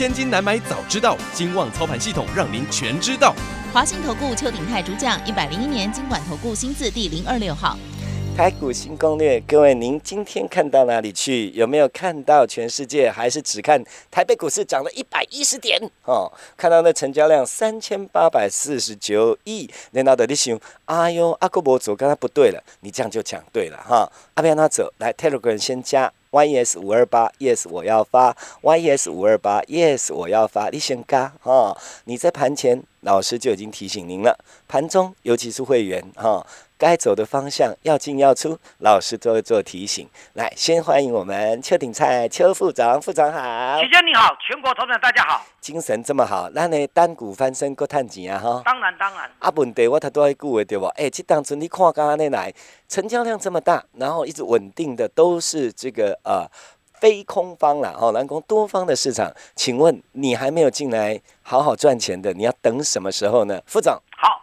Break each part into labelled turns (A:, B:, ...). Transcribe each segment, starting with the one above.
A: 千金难买早知道，金旺操盘系统让您全知道。
B: 华信投顾邱鼎泰主讲，一百零一年经管投顾新字第零二六号。
C: 台股新攻略，各位，您今天看到哪里去？有没有看到全世界？还是只看台北股市涨了一百一十点？哦，看到那成交量三千八百四十九亿，然后的你想，哎呦，阿哥伯走，刚才不对了，你这样就讲对了哈。阿边他走，来 Telegram 先加 yes 五二八 yes 我要发 yes 五二八 yes 我要发，你先加哈。你在盘前，老师就已经提醒您了，盘中尤其是会员哈。该走的方向要进要出，老师都会做提醒。来，先欢迎我们邱鼎菜邱副长，副长好，
D: 徐姐你好，全国同仁大家好，
C: 精神这么好，那呢单股翻身够探钱啊哈？
D: 当然当然。
C: 啊，问题我太多一句的对不？哎，这当初你看刚刚那来，成交量这么大，然后一直稳定的都是这个呃非空方了哦，蓝空多方的市场，请问你还没有进来好好赚钱的，你要等什么时候呢？副长。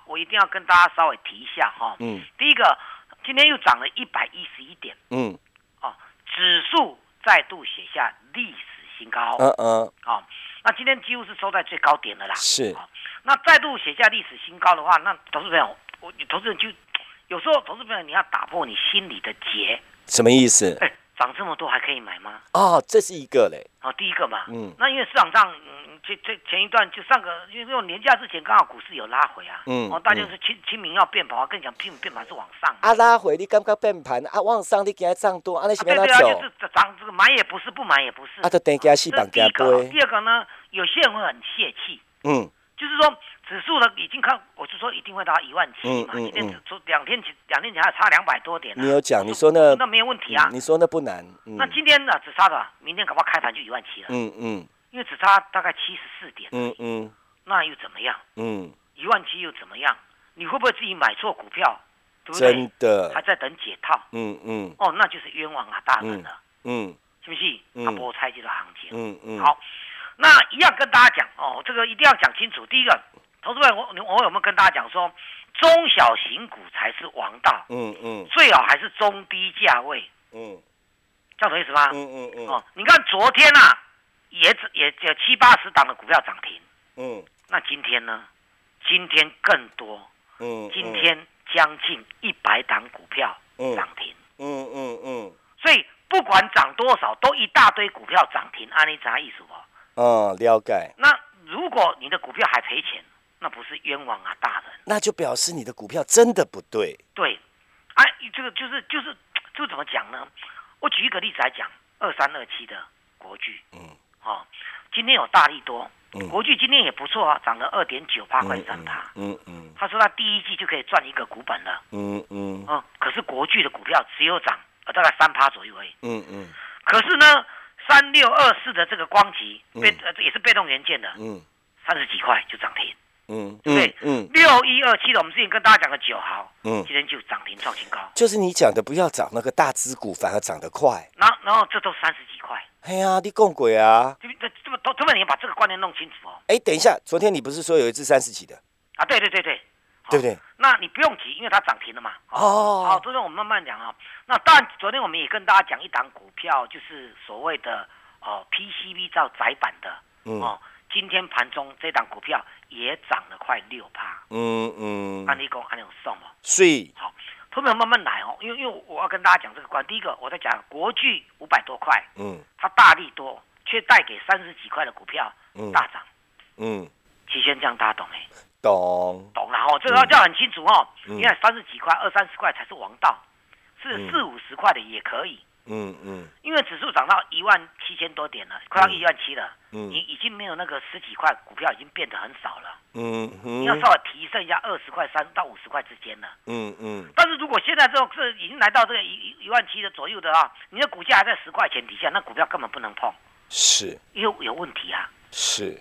D: 好，我一定要跟大家稍微提一下哈。嗯。第一个，今天又涨了一百一十一点。嗯。哦，指数再度写下历史新高。嗯嗯。哦，那今天几乎是收在最高点的啦。
C: 是。
D: 那再度写下历史新高的话，那投资朋友，我投资人就有时候投资朋友你要打破你心里的结。
C: 什么意思？
D: 哎，涨这么多还可以买吗？
C: 哦，这是一个嘞。
D: 哦，第一个嘛。嗯。那因为市场上。嗯这这前一段就上个，因为这种年假之前刚好股市有拉回啊，嗯，哦，大家是清清明要变盘啊，更讲清明变盘是往上
C: 啊，拉回你感觉变盘啊，往上你惊涨多，啊，你是
D: 对对啊，就是涨这个买也不是，不买也不是，
C: 啊，就等加四板加
D: 杯。第二个呢，有些人会很泄气，嗯，就是说指数呢已经看，我是说一定会到一万七嘛，今天只两天前两天前还差两百多点，
C: 你有讲，你说那
D: 那没有问题啊，
C: 你说那不难，
D: 那今天呢只差的，明天搞不好开盘就一万七了，嗯嗯。因为只差大概七十四点，嗯嗯，那又怎么样？嗯，一万七又怎么样？你会不会自己买错股票？对不
C: 对？真的
D: 还在等解套？嗯嗯，哦，那就是冤枉啊，大人了。嗯，是不是？阿波猜这个行情。嗯嗯，好，那一样跟大家讲哦，这个一定要讲清楚。第一个，投资者，我我有没有跟大家讲说，中小型股才是王道？嗯嗯，最好还是中低价位。嗯，叫什么意思吗？嗯嗯嗯，哦，你看昨天啊。也只也只有七八十档的股票涨停，嗯，那今天呢？今天更多，嗯，今天将近一百档股票涨停，嗯嗯嗯，所以不管涨多少，都一大堆股票涨停，按你啥意思不？
C: 嗯，了解。
D: 那如果你的股票还赔钱，那不是冤枉啊，大人？
C: 那就表示你的股票真的不对。
D: 对，哎，这个就是就是就怎么讲呢？我举一个例子来讲，二三二七的国巨，嗯。哦，今天有大力多，嗯国巨今天也不错啊，涨了二点九八块三趴。嗯嗯，他说他第一季就可以赚一个股本了。嗯嗯，哦，可是国巨的股票只有涨呃大概三趴左右而已。嗯嗯，可是呢，三六二四的这个光极被呃也是被动元件的，嗯，三十几块就涨停。嗯，对，嗯，六一二七的我们之前跟大家讲的九号，嗯，今天就涨停创新高。
C: 就是你讲的不要涨那个大资股，反而涨得快。
D: 然后然后这都三十几块。
C: 哎呀，你共鬼啊！
D: 这这这么多，这么你把这个观念弄清楚哦。
C: 哎，等一下，昨天你不是说有一只三十几的？
D: 啊，对对对对，
C: 对不对？
D: 那你不用急，因为它涨停了嘛。哦。好，昨天我们慢慢讲啊。那当然，昨天我们也跟大家讲一档股票，就是所谓的哦 PCB 造窄板的。嗯。哦，今天盘中这档股票也涨了快六趴。嗯嗯。安利工安利送嘛。
C: 是。
D: 好。后面慢慢来哦，因为因为我要跟大家讲这个关。第一个，我在讲国巨五百多块，嗯，它大力多，却带给三十几块的股票大涨，嗯，齐先这样大家懂没？
C: 懂
D: 懂了哦，这个要叫很清楚哦，因为三十几块、二三十块才是王道，是四五十块的也可以。嗯嗯，因为指数涨到一万七千多点了，快要一万七了，嗯，你已经没有那个十几块股票，已经变得很少了，嗯嗯，你要稍微提升一下二十块三到五十块之间了，嗯嗯，但是如果现在这种是已经来到这个一一万七的左右的啊，你的股价还在十块钱底下，那股票根本不能碰，
C: 是，
D: 有有问题啊，
C: 是，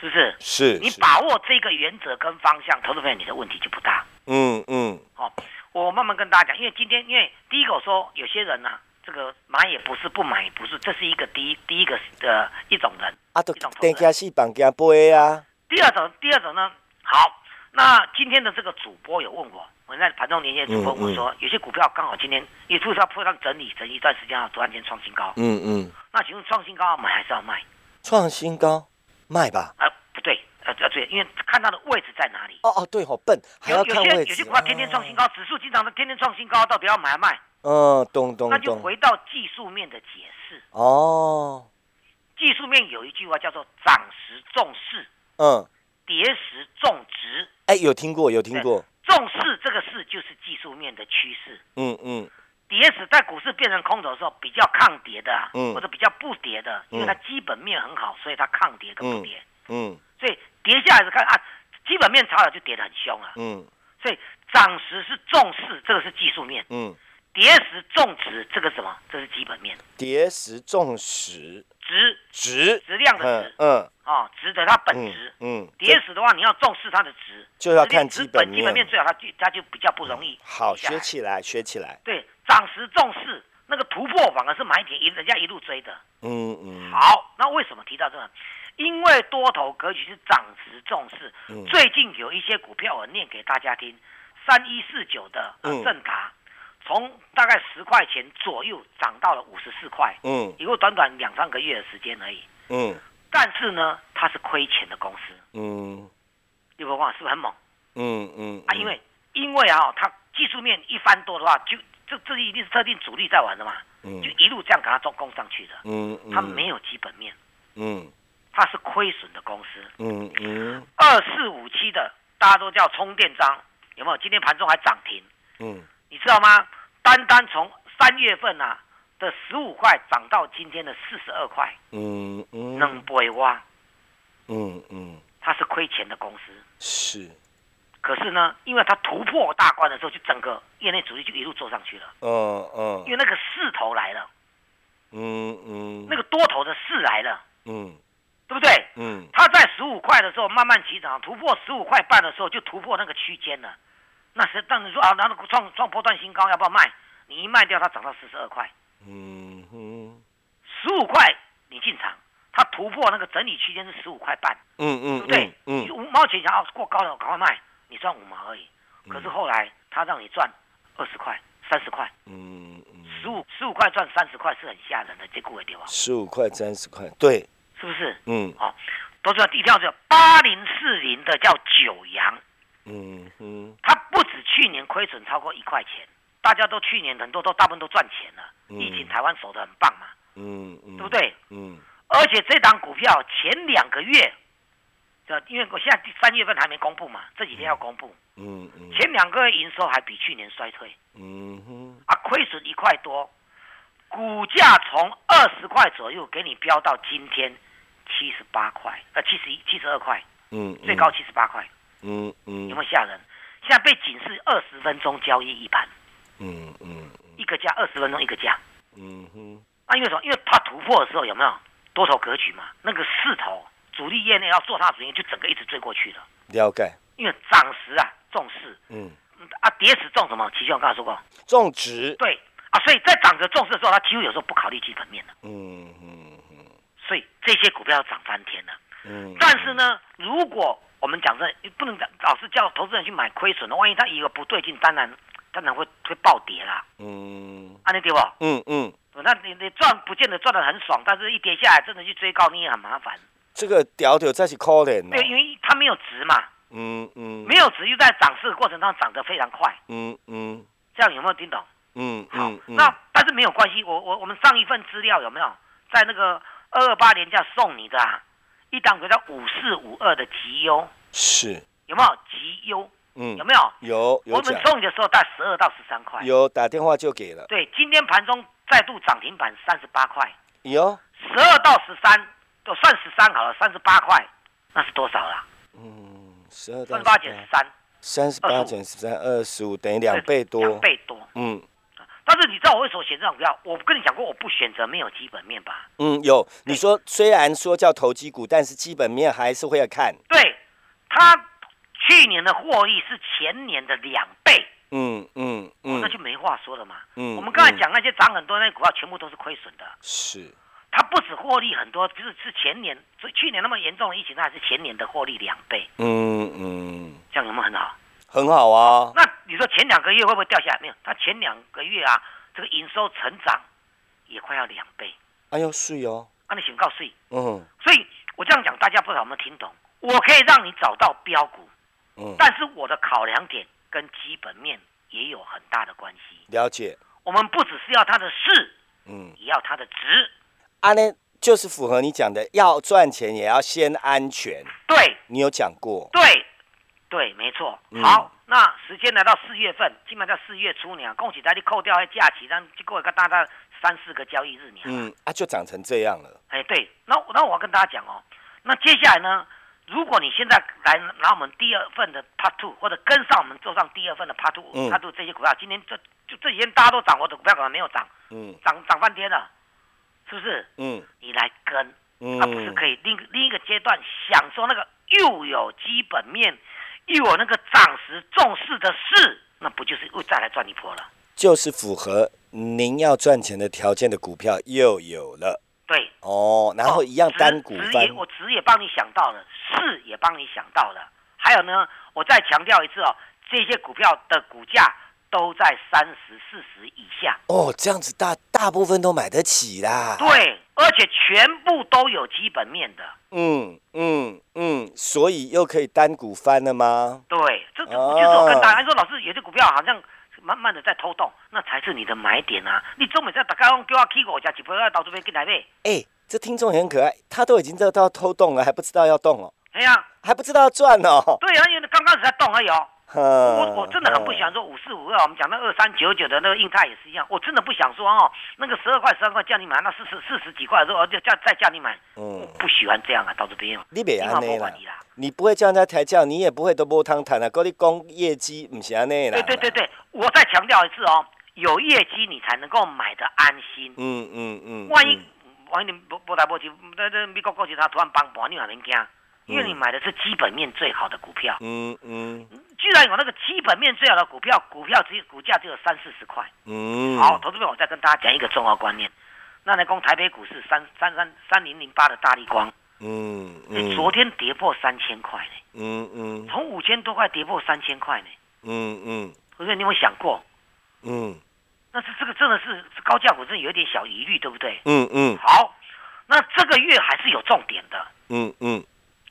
D: 是不是？
C: 是。
D: 你把握这个原则跟方向，投资朋友你的问题就不大。嗯嗯。好，我慢慢跟大家讲，因为今天因为第一个我说有些人呢，这个买也不是，不买也不是，这是一个第一第一个的一种人。啊，
C: 都等下是绑架背啊。
D: 第二种，第二种呢，好，那今天的这个主播有问我。我在盘中连线主播我说，有些股票刚好今天也就是要破上整理，整一段时间啊，突然间创新高。嗯嗯。那请问创新高要买还是要卖？
C: 创新高卖吧。
D: 啊，不对，呃呃对，因为看它的位置在哪里。
C: 哦哦，对，好笨，还要看位置。有
D: 些有些股票天天创新高，指数经常的天天创新高，到底要买还是卖？
C: 嗯，懂懂懂。
D: 那就回到技术面的解释。哦。技术面有一句话叫做“涨时重视”，嗯，跌时重值。
C: 哎，有听过，有听过。
D: 重视这个事就是技术面的趋势。嗯嗯，跌时在股市变成空头的时候，比较抗跌的，嗯，或者比较不跌的，因为它基本面很好，所以它抗跌跟不跌。嗯，所以跌下来是看啊，基本面差了就跌得很凶啊。嗯，所以涨时是重视，这个是技术面。嗯，跌时重值，这个什么？这是基本面。
C: 叠石重实。
D: 值
C: 值
D: 质量的值，嗯，哦，值得它本值，嗯，叠石的话，你要重视它的值，
C: 就要看基本
D: 基本面最好，它就它就比较不容易。
C: 好，学起来，学起来。
D: 对，涨时重视那个突破，反而是买点，一人家一路追的。嗯嗯。好，那为什么提到这个？因为多头格局是涨时重视。最近有一些股票，我念给大家听，三一四九的正达。从大概十块钱左右涨到了五十四块，嗯，以后短短两三个月的时间而已，嗯，但是呢，它是亏钱的公司，嗯，你不忘是不是很猛？嗯嗯，啊，因为因为啊，它技术面一翻多的话，就这这一定是特定主力在玩的嘛，嗯，就一路这样给它做攻上去的，嗯嗯，它没有基本面，嗯，它是亏损的公司，嗯嗯，二四五七的大家都叫充电桩，有没有？今天盘中还涨停，嗯，你知道吗？单单从三月份啊的十五块涨到今天的四十二块，嗯嗯，能不会挖？嗯嗯，它是亏钱的公司，
C: 是。
D: 可是呢，因为它突破大关的时候，就整个业内主力就一路做上去了，嗯嗯，因为那个势头来了，嗯嗯，那个多头的势来了，嗯，对不对？嗯，它在十五块的时候慢慢起涨，突破十五块半的时候就突破那个区间了。那是，但你说啊，然后创创波段新高，要不要卖？你一卖掉，它涨到四十二块，嗯哼，十五块你进场，它突破那个整理区间是十五块半，嗯嗯，对不对？嗯，五毛钱想要过高了，赶快卖，你赚五毛而已。可是后来它让你赚二十块、三十块，嗯嗯，十五十五块赚三十块是很吓人的，这股会对吧？
C: 十五块三十块，对，
D: 是不是？嗯，好，都知道第一条叫八零四零的叫九阳。嗯嗯，它不止去年亏损超过一块钱，大家都去年很多都大部分都赚钱了。疫情台湾守得很棒嘛，嗯嗯，对不对？嗯，而且这档股票前两个月，这因为我现在第三月份还没公布嘛，这几天要公布。嗯嗯，前两个月营收还比去年衰退。嗯哼，啊，亏损一块多，股价从二十块左右给你飙到今天七十八块，呃，七十一、七十二块。嗯，最高七十八块。嗯嗯，有没有吓人？现在被警示二十分钟交易一盘，嗯嗯，一个价二十分钟一个价，嗯哼。啊，因为什么？因为它突破的时候有没有多头格局嘛？那个势头，主力业内要做它主力，就整个一直追过去了。
C: 了解。
D: 因为涨时啊重视，嗯，啊跌时重什么？其实我刚才说过，
C: 重值。
D: 对啊，所以在涨着重视的时候，它几乎有时候不考虑基本面的。嗯嗯嗯。所以这些股票要涨翻天了。嗯。但是呢，如果我们讲这，老是叫投资人去买亏损的，万一他一个不对劲，当然当然会会暴跌啦。嗯，安利对不？嗯嗯，那你你赚不见得赚的很爽，但是一跌下来，真的去追高你也很麻烦。
C: 这个屌屌再去可怜。
D: 对，因为它没有值嘛。嗯嗯，没有值又在涨势的过程当中涨得非常快。嗯嗯，这样有没有听懂？嗯好，那但是没有关系，我我我们上一份资料有没有在那个二二八年价送你的？啊？一档股叫五四五二的绩优
C: 是
D: 有没有绩优？嗯，有没有？
C: 有有。
D: 我们送你的时候在十二到十三块。
C: 有打电话就给了。
D: 对，今天盘中再度涨停板三十八块。
C: 有。
D: 十二到十三都算十三好了，三十八块，那是多少啦？
C: 嗯，十二到
D: 三十八减十三，
C: 三十八减十三二十五等于两倍多。
D: 两倍多。嗯。但是你知道我为什么选这种股票？我跟你讲过，我不选择没有基本面吧？
C: 嗯，有。你说虽然说叫投机股，但是基本面还是会要看。
D: 对，它去年的获利是前年的两倍。
C: 嗯嗯嗯，
D: 那就没话说了嘛。嗯，我们刚才讲那些涨很多那些股票，全部都是亏损的。
C: 是。
D: 它不止获利很多，就是是前年，所以去年那么严重的疫情，它还是前年的获利两倍。嗯嗯，这样有没有很好？
C: 很好啊！
D: 那你说前两个月会不会掉下来？没有，它前两个月啊，这个营收成长也快要两倍。
C: 哎呦，税哦！
D: 啊，你先告税。嗯。所以我这样讲，大家不知道有没有听懂？我可以让你找到标股，嗯，但是我的考量点跟基本面也有很大的关系。
C: 了解。
D: 我们不只是要它的势，嗯，也要它的值。
C: 啊，那就是符合你讲的，要赚钱也要先安全。
D: 对。
C: 你有讲过。
D: 对。对，没错。好，那时间来到四月份，基本上四月初呢，恭喜大家扣掉那假期，让就过一个大概三四个交易日呢。
C: 嗯，啊，就涨成这样了。
D: 哎，对，那那我要跟大家讲哦，那接下来呢，如果你现在来拿我们第二份的 Part Two，或者跟上我们做上第二份的 Part Two，Part Two 这些股票，今天这就这几天大家都涨，我的股票可能没有涨，嗯，涨涨半天了，是不是？嗯，你来跟，那不是可以另另一个阶段享受那个又有基本面。又有那个涨时重视的事，那不就是又再来赚一波了？
C: 就是符合您要赚钱的条件的股票又有了。
D: 对，
C: 哦，然后一样单股翻，
D: 我值也帮你想到了，是也帮你想到了。还有呢，我再强调一次哦，这些股票的股价。都在三十四十以下
C: 哦，这样子大大部分都买得起啦。
D: 对，而且全部都有基本面的。
C: 嗯嗯嗯，所以又可以单股翻了吗？
D: 对，这这就是我跟大家说，老师有些股票好像慢慢的在偷动，那才是你的买点啊！你总美在大家用叫我去我家几波要到这边进来买？
C: 哎，这听众也很可爱，他都已经知道偷动了，还不知道要动哦。
D: 哎呀，
C: 还不知道要赚哦。
D: 对啊，因为刚开始在动而已哦。我我真的很不想说五四五二，我们讲那二三九九的那个硬泰也是一样，我真的不想说哦，那个十二块十二块叫你买，那四十四十几块的时候就叫再叫你买，嗯，不喜欢这样啊，到这边
C: 你别安内啦，你不会叫人家抬轿，你也不会都摸汤谈啊，跟你讲业绩不是安内
D: 啦。对对对对，我再强调一次哦，有业绩你才能够买的安心。嗯嗯嗯，万一万一你波波来波去，那那美国过去他突然崩盘，你还能惊？因为你买的是基本面最好的股票，嗯嗯，居然有那个基本面最好的股票，股票只股价只有三四十块，嗯，好，投资者我再跟大家讲一个重要观念，那来讲台北股市三三三三零零八的大力光，嗯嗯，昨天跌破三千块呢，嗯嗯，从五千多块跌破三千块呢，嗯嗯，不是你有想过，嗯，那是这个真的是高价股，真的有点小疑虑，对不对？嗯嗯，好，那这个月还是有重点的，嗯嗯。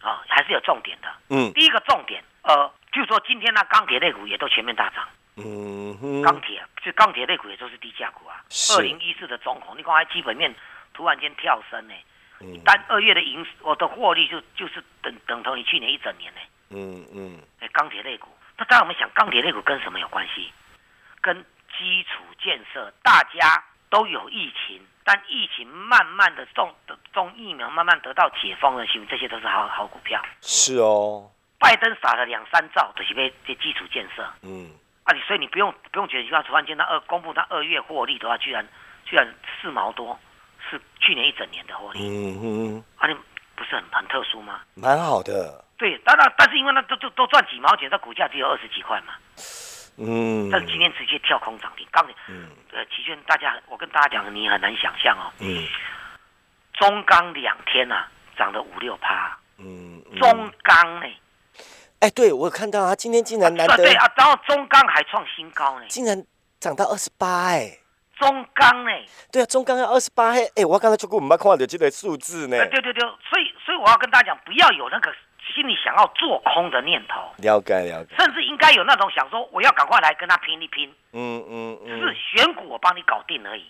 D: 啊，还是有重点的。嗯，第一个重点，呃，就说今天那钢铁类股也都全面大涨。嗯，钢铁就钢铁类股也都是低价股啊。二零一四的中红，你看它基本面突然间跳升呢。嗯。单二月的盈，我的获利就就是等等同于去年一整年呢。嗯嗯。哎，钢铁类股，那当然我们想，钢铁类股跟什么有关系？跟基础建设，大家都有疫情。但疫情慢慢的种种疫苗，慢慢得到解封的时候，这些都是好好股票。
C: 是哦，
D: 拜登撒了两三兆，都是为这基础建设。嗯，啊，你所以你不用不用觉得，你看突然间他二公布他二月获利的话，居然居然四毛多，是去年一整年的获利。嗯嗯，啊，你不是很很特殊吗？
C: 蛮好的。
D: 对，当然，但是因为那都都都赚几毛钱，它股价只有二十几块嘛。嗯，但是今天直接跳空涨停，钢铁，嗯，呃，齐轩，大家，我跟大家讲，你很难想象哦，嗯，中钢两天呐，涨了五六趴，嗯，中钢呢，
C: 哎，对我看到啊，今天竟然难得，
D: 对啊，然后中钢还创新高呢，
C: 竟然涨到二十八，哎，
D: 中钢呢，
C: 对啊，中钢要二十八，哎，我刚才就跟我们看到这个数字呢，
D: 对对对，所以所以我要跟大家讲，不要有那个。心里想要做空的念头，
C: 了解了解，
D: 甚至应该有那种想说，我要赶快来跟他拼一拼。嗯嗯只，是选股我帮你搞定而已。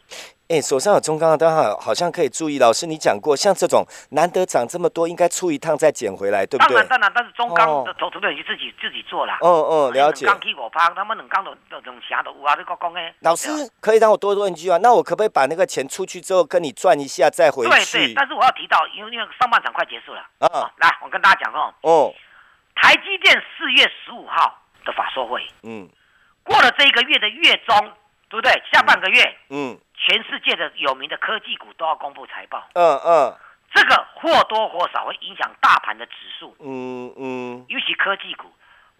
C: 哎，手上有中钢的，大家好像可以注意。老师，你讲过，像这种难得涨这么多，应该出一趟再捡回来，对不对？
D: 当然当然，但是中钢的投资者就自己自己做了。
C: 嗯嗯，了解。
D: 钢我趴，他们冷钢都都种啥都有啊！你讲讲诶。
C: 老师，可以让我多问一句啊？那我可不可以把那个钱出去之后跟你赚一下再回去？
D: 对对，但是我要提到，因为因为上半场快结束了。啊，来，我跟大家讲哦。哦。台积电四月十五号的法说会，嗯，过了这一个月的月中，对不对？下半个月，嗯，全世界的有名的科技股都要公布财报，
C: 嗯嗯，
D: 这个或多或少会影响大盘的指数，嗯嗯，尤其科技股，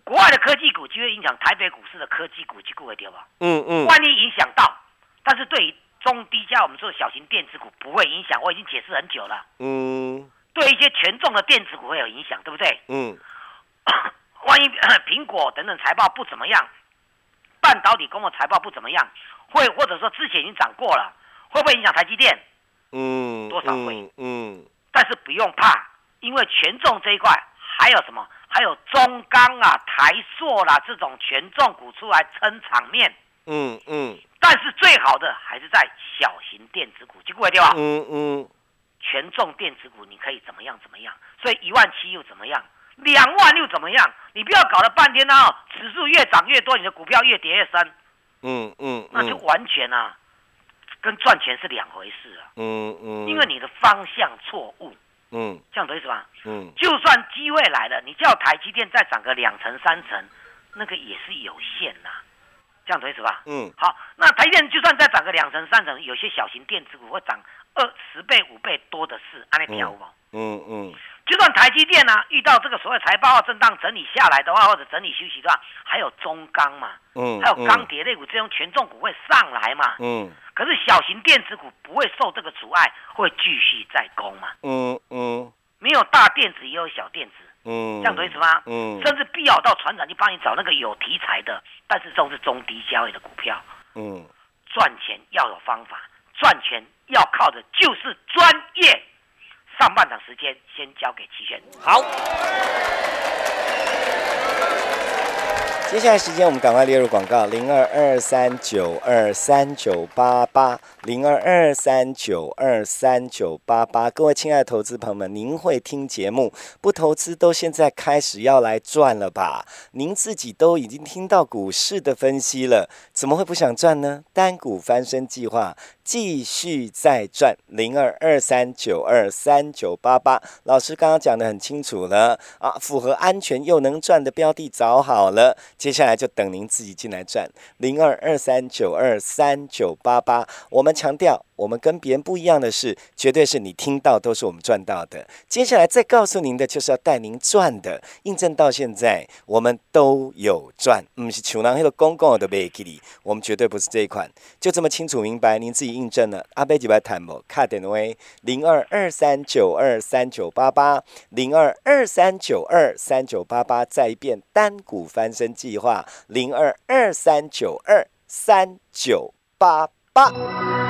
D: 国外的科技股就会影响台北股市的科技股，就股会跌吧，嗯嗯，万一影响到，但是对于中低价我们做小型电子股不会影响，我已经解释很久了，嗯，对一些权重的电子股会有影响，对不对？嗯，万一苹果等等财报不怎么样。半导体公布财报不怎么样，会或者说之前已经涨过了，会不会影响台积电？嗯，多少会？嗯，但是不用怕，因为权重这一块还有什么？还有中钢啊、台塑啦这种权重股出来撑场面。嗯嗯。但是最好的还是在小型电子股，记过来对吧？嗯嗯。权重电子股你可以怎么样怎么样？所以一万七又怎么样？两万又怎么样？你不要搞了半天呢，指数越涨越多，你的股票越跌越深。嗯嗯，那就完全啊，跟赚钱是两回事啊。嗯嗯，因为你的方向错误。嗯，这样懂意思吧？嗯，就算机会来了，你叫台积电再涨个两成三成，那个也是有限呐。这样懂意思吧？嗯，好，那台积电就算再涨个两成三成，有些小型电子股会涨二十倍五倍多的是，安利票吗？嗯嗯。就算台积电呢遇到这个所谓财报震荡整理下来的话，或者整理休息的话，还有中钢嘛，嗯，还有钢铁类股这种权重股会上来嘛，嗯，可是小型电子股不会受这个阻碍，会继续在攻嘛，嗯嗯，没有大电子也有小电子，嗯，这样懂意思吗？嗯，甚至必要到船长去帮你找那个有题材的，但是都是中低交易的股票，嗯，赚钱要有方法，赚钱要靠的就是专业。上半场时间先交给齐轩。
C: 好。接下来时间，我们赶快列入广告：零二二三九二三九八八，零二二三九二三九八八。各位亲爱的投资朋友们，您会听节目，不投资都现在开始要来赚了吧？您自己都已经听到股市的分析了，怎么会不想赚呢？单股翻身计划继续再转，零二二三九二三九八八。老师刚刚讲的很清楚了啊，符合安全又能赚的标的找好了。接下来就等您自己进来转零二二三九二三九八八。我们强调，我们跟别人不一样的是，绝对是你听到都是我们赚到的。接下来再告诉您的，就是要带您赚的。印证到现在，我们都有赚，不是穷人黑的公共的卖给你，我们绝对不是这一款。就这么清楚明白，您自己印证了。阿贝几百谈不？卡点位零二二三九二三九八八零二二三九二三九八八，再一遍单股翻身。计划零二二三九二三九八八。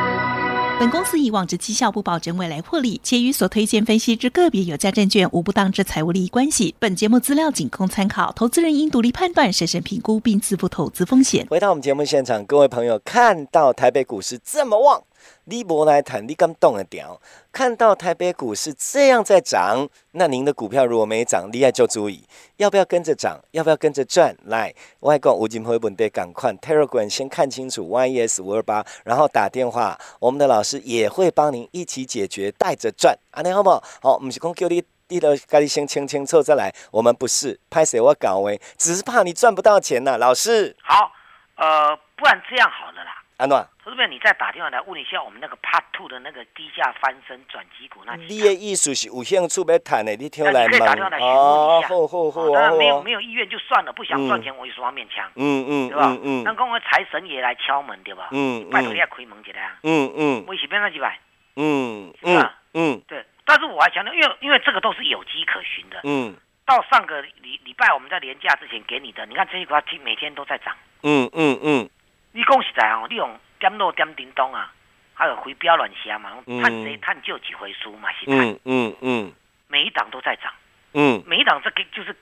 B: 本公司以往之绩效不保证未来获利，且与所推荐分析之个别有价证券无不当之财务利益关系。本节目资料仅供参考，投资人应独立判断、审慎评估并自负投资风险。
C: 回到我们节目现场，各位朋友看到台北股市这么旺。你博来谈，你敢动得掉？看到台北股市这样在涨，那您的股票如果没涨，厉害就注意，要不要跟着涨？要不要跟着赚？来，外公吴金辉本队赶快 Telegram 先看清楚 YES 五二八，然后打电话，我们的老师也会帮您一起解决，带着赚，安尼好不好？好，不是讲叫你你都赶紧先清清楚再来，我们不是拍谁我搞诶，只是怕你赚不到钱呐，老师。
D: 好，呃，不然这样好了啦。
C: 安诺，
D: 投资者，你再打电话来问一下我们那个 Part Two 的那个低价翻身转机股那？
C: 你的意思是有兴趣要谈的，你听来
D: 嘛？可以打电话来询问一下。
C: 好好好，
D: 当然没有没有意愿就算了，不想赚钱我有什么勉强？嗯嗯，对吧？嗯，那刚刚财神爷来敲门对吧？嗯拜托你也开门进来啊。嗯嗯，微信边那几百？嗯嗯嗯，对。但是我还强调，因为因为这个都是有机可循的。嗯。到上个礼礼拜我们在年假之前给你的，你看这些股每天都在涨。嗯嗯嗯。你恭喜在哦，利用点落点叮咚啊，还有回标乱下嘛，探谁探就几回输嘛，是嗯嗯嗯，每一档都在涨，嗯，每一档这个就是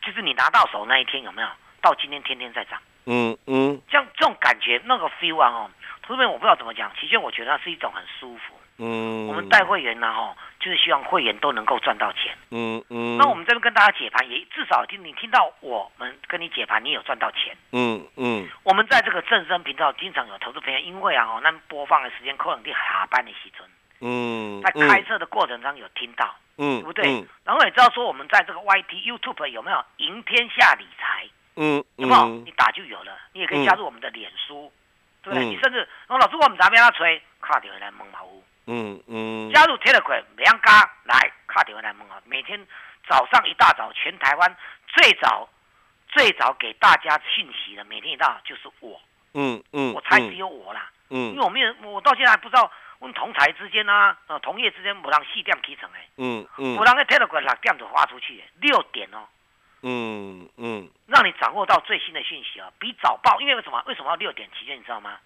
D: 就是你拿到手那一天有没有？到今天天天在涨，嗯嗯，像这种感觉那个 feel 啊哦，这边我不知道怎么讲，其实我觉得是一种很舒服。嗯，我们带会员呢，哈，就是希望会员都能够赚到钱。嗯嗯，那我们这边跟大家解盘，也至少听你听到我们跟你解盘，你有赚到钱。嗯嗯，我们在这个正声频道经常有投资朋友，因为啊，哦，那播放的时间可能在下班的时阵，嗯，在开车的过程中有听到，嗯，对不对？然后也知道说我们在这个 YT YouTube 有没有赢天下理财？嗯，有没有？你打就有了，你也可以加入我们的脸书。对不对？你甚至我老师我唔知边他吹，卡电话来问嘛有。嗯嗯。加入 Telegram 两家来卡电话来问啊，每天早上一大早，全台湾最早最早给大家讯息的，每天一大早就是我。嗯嗯。我猜只有我啦。嗯。因为我没有，我到现在还不知道。问同台之间啊，呃，同业之间不让四点起床诶，嗯嗯，不让个 Telegram 六点就发出去，六点哦，嗯嗯，让你掌握到最新的讯息啊，比早报，因为为什么？为什么要六点起床？你知道吗？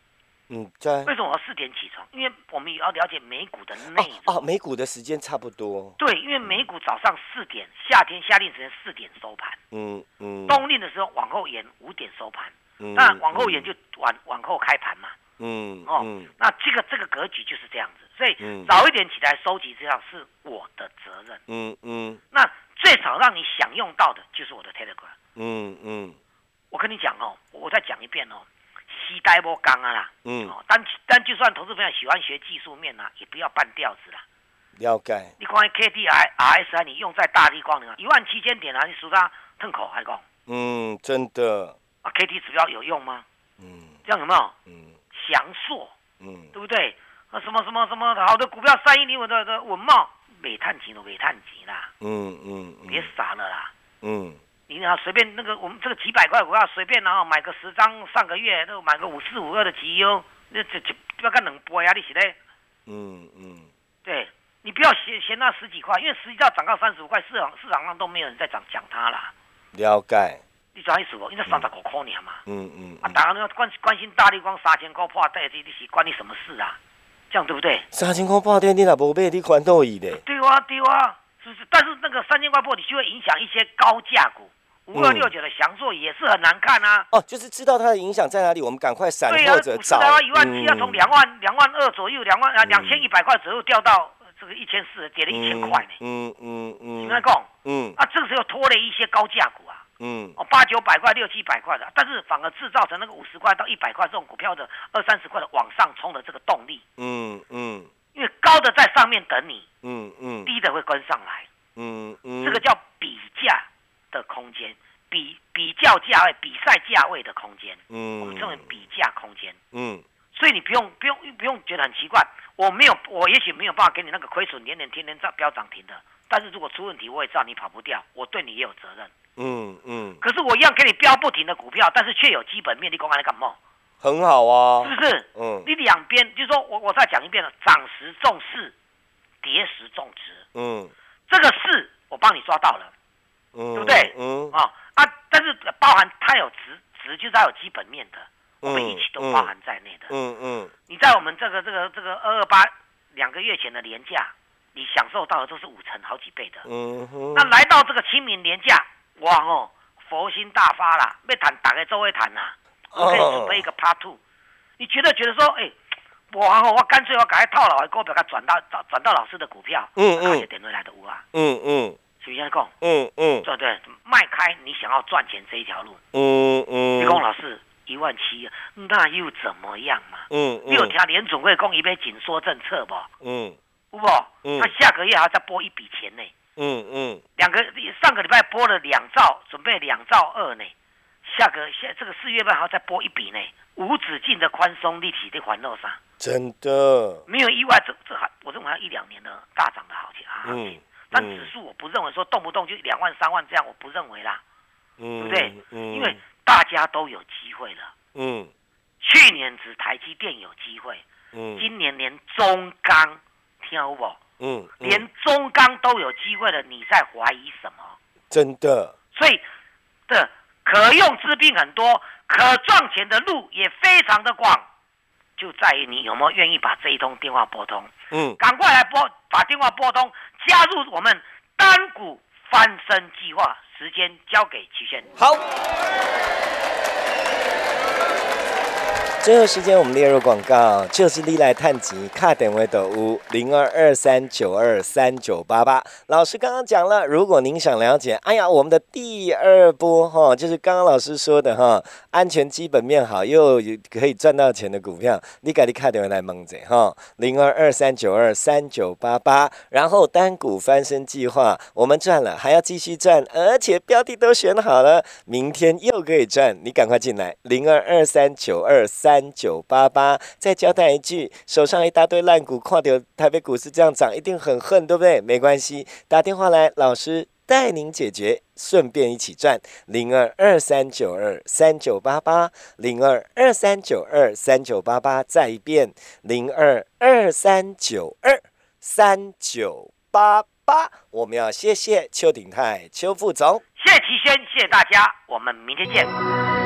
D: 嗯，在。为什么要四点起床？因为我们也要了解美股的内容。
C: 哦，美股的时间差不多。
D: 对，因为美股早上四点，夏天夏令时间四点收盘。嗯嗯。冬令的时候往后延五点收盘。嗯。那往后延就往往后开盘嘛。嗯哦，那这个这个格局就是这样子，所以早一点起来收集资料是我的责任。嗯嗯，那最少让你享用到的就是我的 Telegram。嗯嗯，我跟你讲哦，我再讲一遍哦，西呆波刚啊啦。嗯，但但就算投资朋友喜欢学技术面啊，也不要半吊子啦。
C: 了解。
D: 你看 K D I R S I，你用在大地光啊，一万七千点啊，你数它吞口还讲。
C: 嗯，真的。
D: 啊，K D 指标有用吗？嗯，这样有没有？嗯。翔硕，嗯，对不对？啊，什么什么什么好的股票，三一零五的的文茂，煤炭级都煤炭级啦，嗯嗯，别傻了啦，嗯，你啊随便那个我们这个几百块股票随便然后买个十张，上个月都买个五四五二的绩优，那这这不要干两波呀，你是嘞？嗯嗯，对你不要嫌嫌那十几块，因为实际上涨到三十五块，市场市场上都没有人在涨讲它了。
C: 了解。
D: 你啥意思不？因为三十五块尔嘛。嗯嗯。啊，大家要关关心大力光三千块破底，这你是关你什么事啊？这样对不对？
C: 三千块破底，你若无买，你管到伊的。
D: 对啊，对啊，是不是？但是那个三千块破你就会影响一些高价股，五二六九的翔硕也是很难看啊。
C: 哦，就是知道它的影响在哪里，我们赶快闪或者找。
D: 对啊，一万七要从两万两万二左右，两万啊两千一百块左右掉到这个一千四，跌了一千块呢。嗯嗯嗯。听他讲。嗯。啊，这个时候拖累一些高价股啊。嗯，哦，八九百块、六七百块的，但是反而制造成那个五十块到一百块这种股票的二三十块的往上冲的这个动力。嗯嗯，因为高的在上面等你，嗯嗯，低的会跟上来。嗯嗯，这个叫比价的空间，比比较价位、比赛价位的空间。嗯，我们称为比价空间。嗯，所以你不用不用不用觉得很奇怪，我没有我也许没有办法给你那个亏损年年天天涨飙涨停的，但是如果出问题，我也知道你跑不掉，我对你也有责任。嗯嗯，可是我一样给你标不停的股票，但是却有基本面，你公开来干嘛？
C: 很好啊，
D: 是不是？嗯，你两边就是说我我再讲一遍了，涨时重视，跌时重值。嗯，这个是我帮你抓到了，嗯，对不对？嗯啊啊，但是包含它有值值，就是它有基本面的，我们一起都包含在内的。嗯嗯，你在我们这个这个这个二二八两个月前的年假，你享受到的都是五成好几倍的。嗯哼，那来到这个清明年假。哇哦，佛心大发啦！要谈打开周围谈呐，我可以准备一个 Part Two。你觉得觉得说，哎，哇哦，我干脆我赶快套牢的股票，给转到转转到老师的股票，嗯嗯，就点回来的有啊，嗯嗯，是不是这样讲？嗯嗯，对对，迈开你想要赚钱这一条路，嗯嗯，你讲老师一万七，那又怎么样嘛？嗯嗯，你有听联总会讲一杯紧缩政策不？嗯，不不，他下个月还要再拨一笔钱呢。嗯嗯，两个上个礼拜拨了两兆，准备两兆二呢。下个下这个四月份还要再拨一笔呢，无止境的宽松立体的环路上，
C: 真的
D: 没有意外，这这还我认为还一两年的大涨的好情行情。但指数我不认为说动不动就两万三万这样，我不认为啦，对不对？因为大家都有机会了。嗯，去年只台积电有机会，嗯，今年连中钢听好不？嗯，连中钢都有机会了，你在怀疑什么？
C: 真的。
D: 所以的可用之兵很多，可赚钱的路也非常的广，就在于你有没有愿意把这一通电话拨通。嗯，赶快来拨，把电话拨通，加入我们单股翻身计划。时间交给齐先。
C: 好。最后时间，我们列入广告，就是利来探吉卡点位的五零二二三九二三九八八。老师刚刚讲了，如果您想了解，哎呀，我们的第二波哈，就是刚刚老师说的哈，安全基本面好又可以赚到钱的股票，你赶紧卡点位来蒙着哈，零二二三九二三九八八。然后单股翻身计划，我们赚了还要继续赚，而且标的都选好了，明天又可以赚，你赶快进来，零二二三九二三。三九八八。再交代一句，手上一大堆烂股，看到台北股市这样涨，一定很恨，对不对？没关系，打电话来，老师带您解决，顺便一起赚。零二二三九二三九八八，零二二三九二三九八八，再一遍，零二二三九二三九八八。我们要谢谢邱鼎泰邱副总，
D: 谢谢齐轩，谢谢大家，我们明天见。